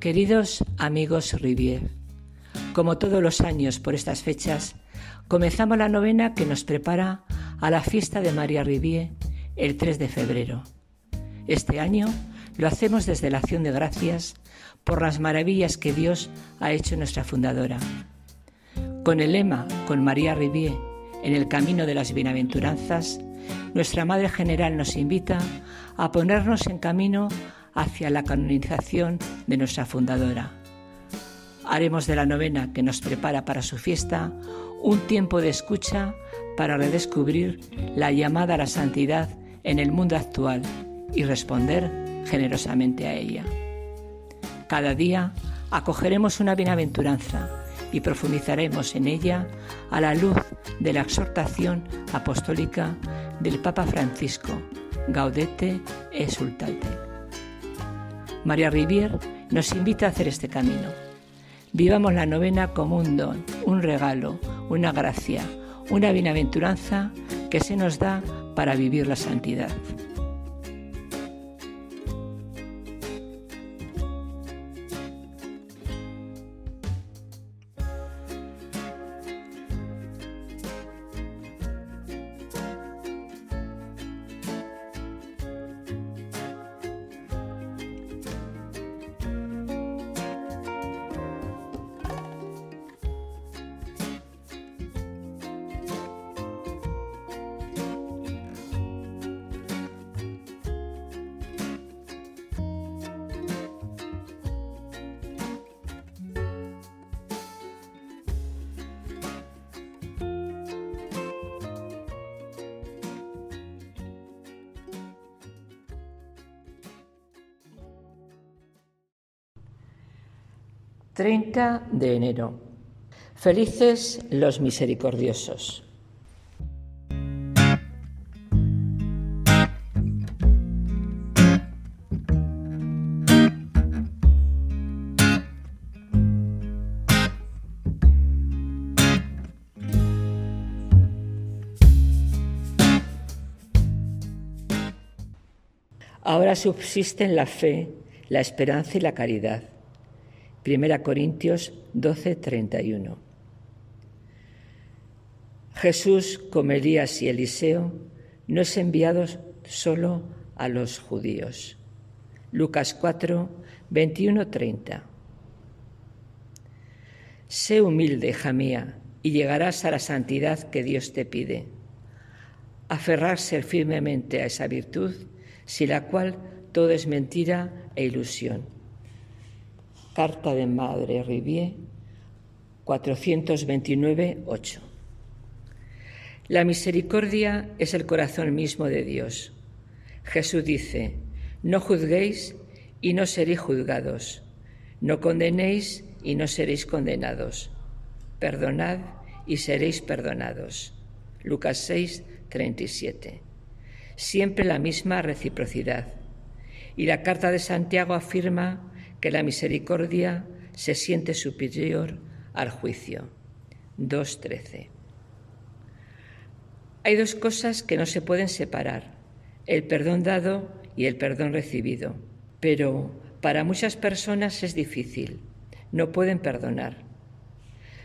Queridos amigos Rivier, como todos los años por estas fechas, comenzamos la novena que nos prepara a la fiesta de María Rivier el 3 de febrero. Este año lo hacemos desde la acción de gracias por las maravillas que Dios ha hecho nuestra fundadora. Con el lema Con María Rivier en el camino de las bienaventuranzas, nuestra Madre General nos invita a ponernos en camino hacia la canonización de nuestra fundadora. Haremos de la novena que nos prepara para su fiesta un tiempo de escucha para redescubrir la llamada a la santidad en el mundo actual y responder generosamente a ella. Cada día acogeremos una bienaventuranza y profundizaremos en ella a la luz de la exhortación apostólica del Papa Francisco, Gaudete e. María Rivier nos invita a hacer este camino. Vivamos la novena como un don, un regalo, una gracia, una bienaventuranza que se nos da para vivir la santidad. 30 de enero. Felices los misericordiosos. Ahora subsisten la fe, la esperanza y la caridad. Primera Corintios 12, 31. Jesús, como Elías y Eliseo, no es enviado solo a los judíos. Lucas 4, 21, 30. Sé humilde, hija mía, y llegarás a la santidad que Dios te pide. Aferrarse firmemente a esa virtud, sin la cual todo es mentira e ilusión. Carta de Madre Rivier 429-8. La misericordia es el corazón mismo de Dios. Jesús dice, no juzguéis y no seréis juzgados, no condenéis y no seréis condenados, perdonad y seréis perdonados. Lucas 6, 37. Siempre la misma reciprocidad. Y la carta de Santiago afirma que la misericordia se siente superior al juicio. 2.13. Hay dos cosas que no se pueden separar, el perdón dado y el perdón recibido, pero para muchas personas es difícil, no pueden perdonar.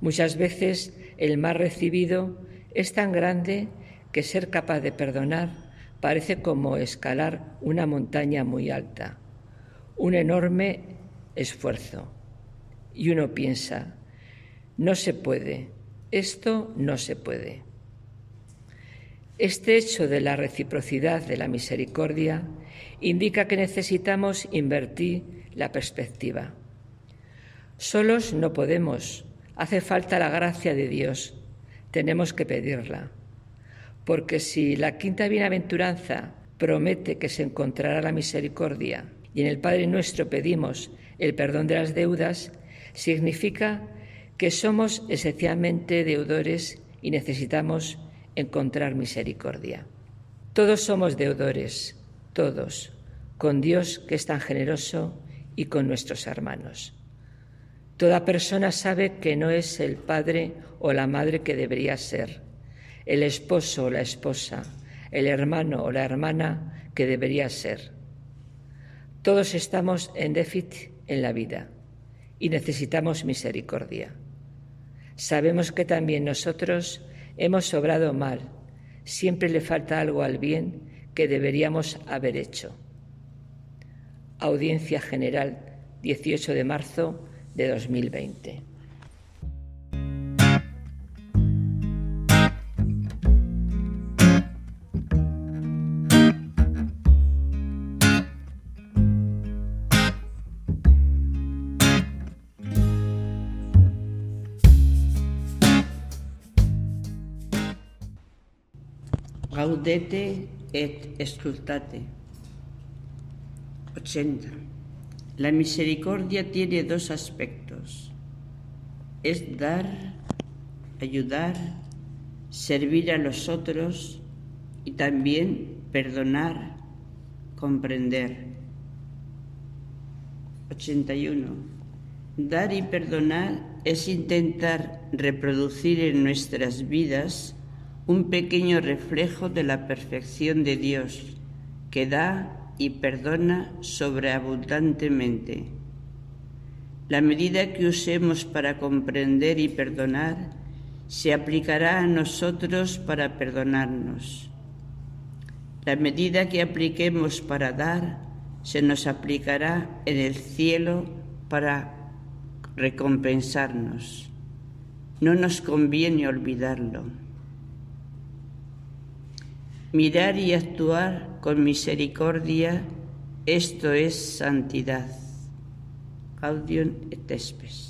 Muchas veces el mal recibido es tan grande que ser capaz de perdonar parece como escalar una montaña muy alta, un enorme esfuerzo. Y uno piensa, no se puede, esto no se puede. Este hecho de la reciprocidad de la misericordia indica que necesitamos invertir la perspectiva. Solos no podemos, hace falta la gracia de Dios, tenemos que pedirla. Porque si la quinta bienaventuranza promete que se encontrará la misericordia y en el Padre nuestro pedimos el perdón de las deudas, significa que somos esencialmente deudores y necesitamos encontrar misericordia. Todos somos deudores, todos, con Dios que es tan generoso y con nuestros hermanos. Toda persona sabe que no es el padre o la madre que debería ser, el esposo o la esposa, el hermano o la hermana que debería ser. Todos estamos en déficit en la vida. y necesitamos misericordia. Sabemos que también nosotros hemos obrado mal, siempre le falta algo al bien que deberíamos haber hecho. Audiencia General, 18 de marzo de 2020. Et exultate. 80. La misericordia tiene dos aspectos. Es dar, ayudar, servir a los otros y también perdonar, comprender. 81. Dar y perdonar es intentar reproducir en nuestras vidas un pequeño reflejo de la perfección de Dios, que da y perdona sobreabundantemente. La medida que usemos para comprender y perdonar se aplicará a nosotros para perdonarnos. La medida que apliquemos para dar se nos aplicará en el cielo para recompensarnos. No nos conviene olvidarlo. Mirar y actuar con misericordia, esto es santidad. Gaudium et.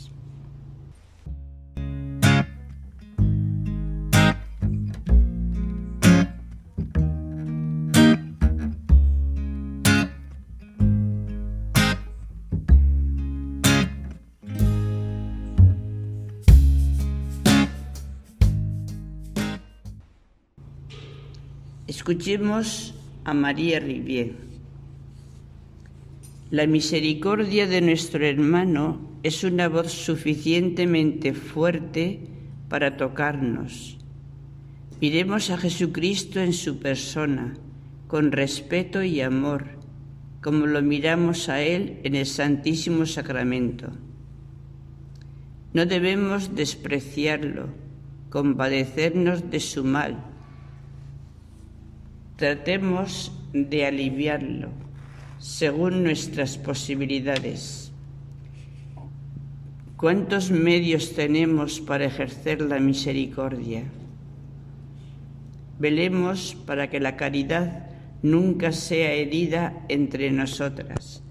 Escuchemos a María Rivier. La misericordia de nuestro hermano es una voz suficientemente fuerte para tocarnos. Miremos a Jesucristo en su persona, con respeto y amor, como lo miramos a Él en el Santísimo Sacramento. No debemos despreciarlo, compadecernos de su mal Tratemos de aliviarlo según nuestras posibilidades. ¿Cuántos medios tenemos para ejercer la misericordia? Velemos para que la caridad nunca sea herida entre nosotras.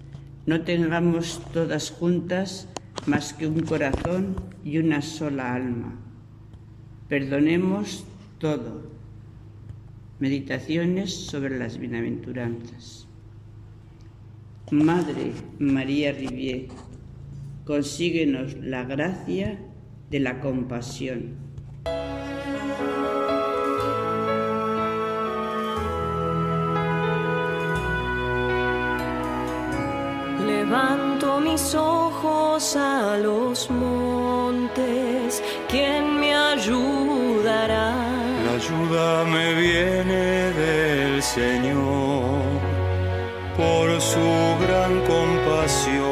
No tengamos todas juntas más que un corazón y una sola alma. Perdonemos todo Meditaciones sobre las bienaventuranzas. Madre María Rivier, consíguenos la gracia de la compasión. Levanto mis ojos a los montes, Señor por su gran compasión.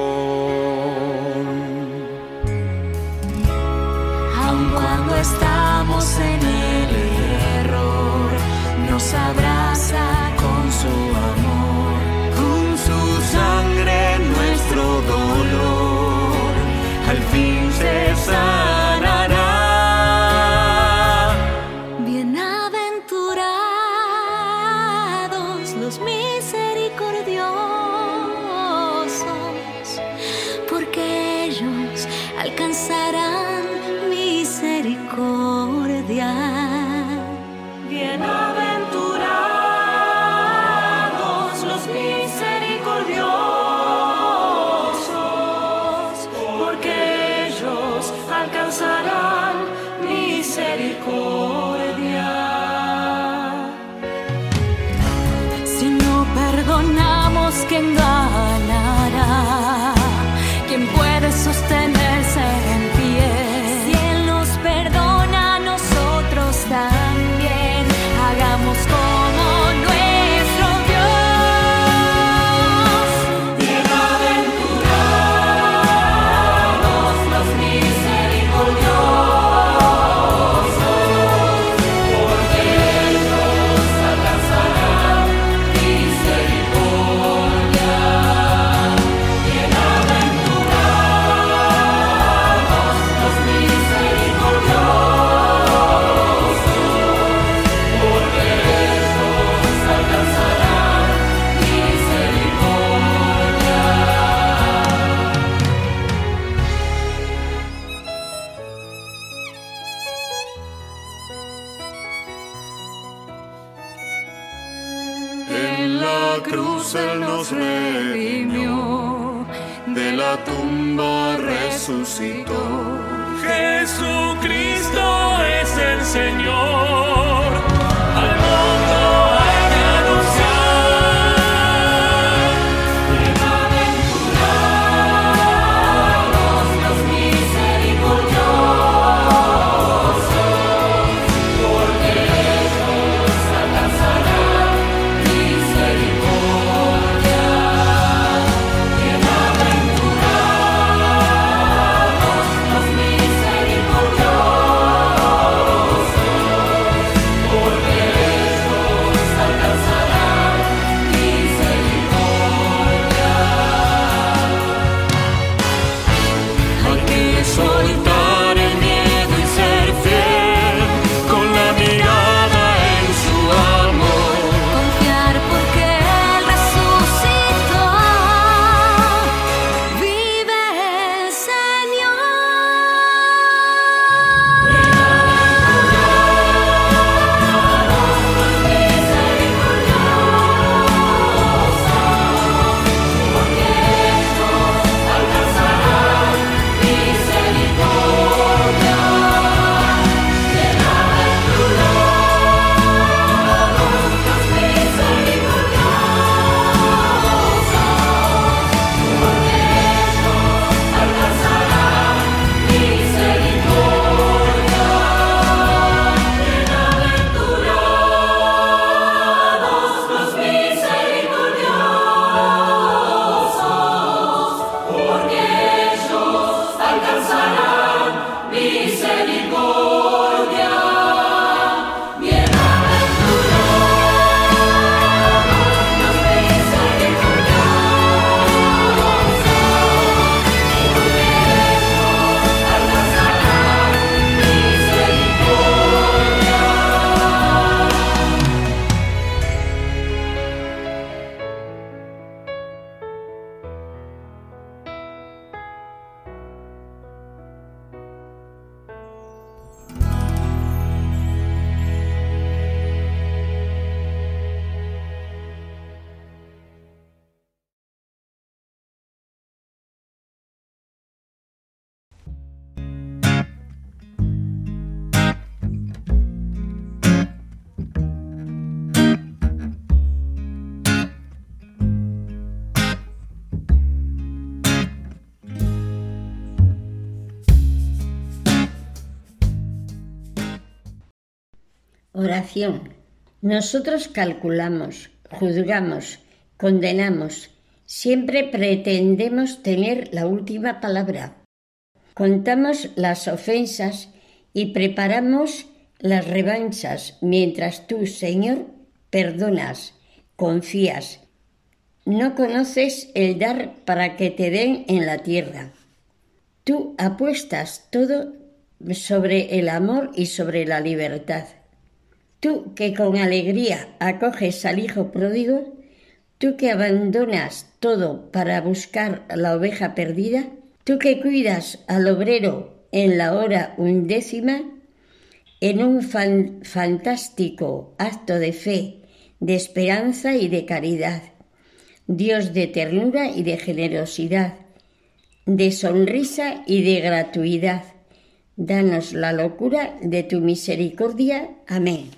Aun cuando estamos en el error, nos abraza con su que engañan. Oración. Nosotros calculamos, juzgamos, condenamos, siempre pretendemos tener la última palabra. Contamos las ofensas y preparamos las revanchas, mientras tú, Señor, perdonas, confías. No conoces el dar para que te den en la tierra. Tú apuestas todo sobre el amor y sobre la libertad. Tú que con alegría acoges al Hijo pródigo, tú que abandonas todo para buscar la oveja perdida, tú que cuidas al obrero en la hora undécima, en un fan- fantástico acto de fe, de esperanza y de caridad, Dios de ternura y de generosidad, de sonrisa y de gratuidad. Danos la locura de tu misericordia. Amén.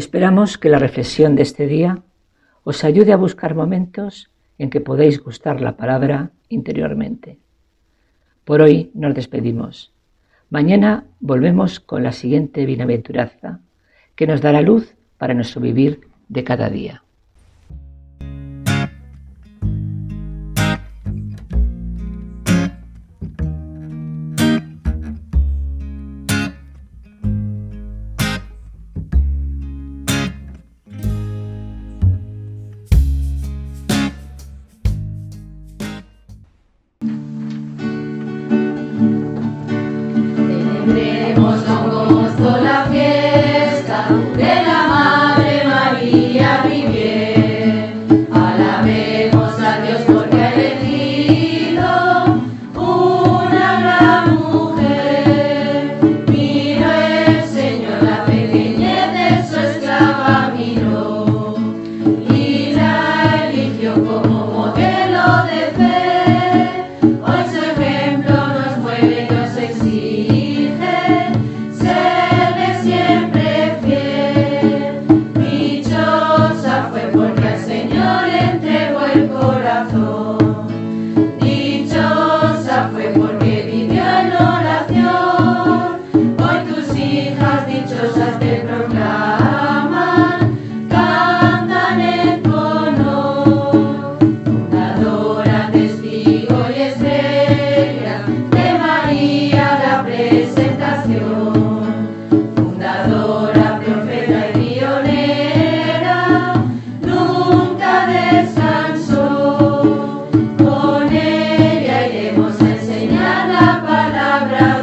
Esperamos que la reflexión de este día os ayude a buscar momentos en que podéis gustar la palabra interiormente. Por hoy nos despedimos. Mañana volvemos con la siguiente bienaventuranza que nos dará luz para nuestro vivir de cada día. Corazón. palavra.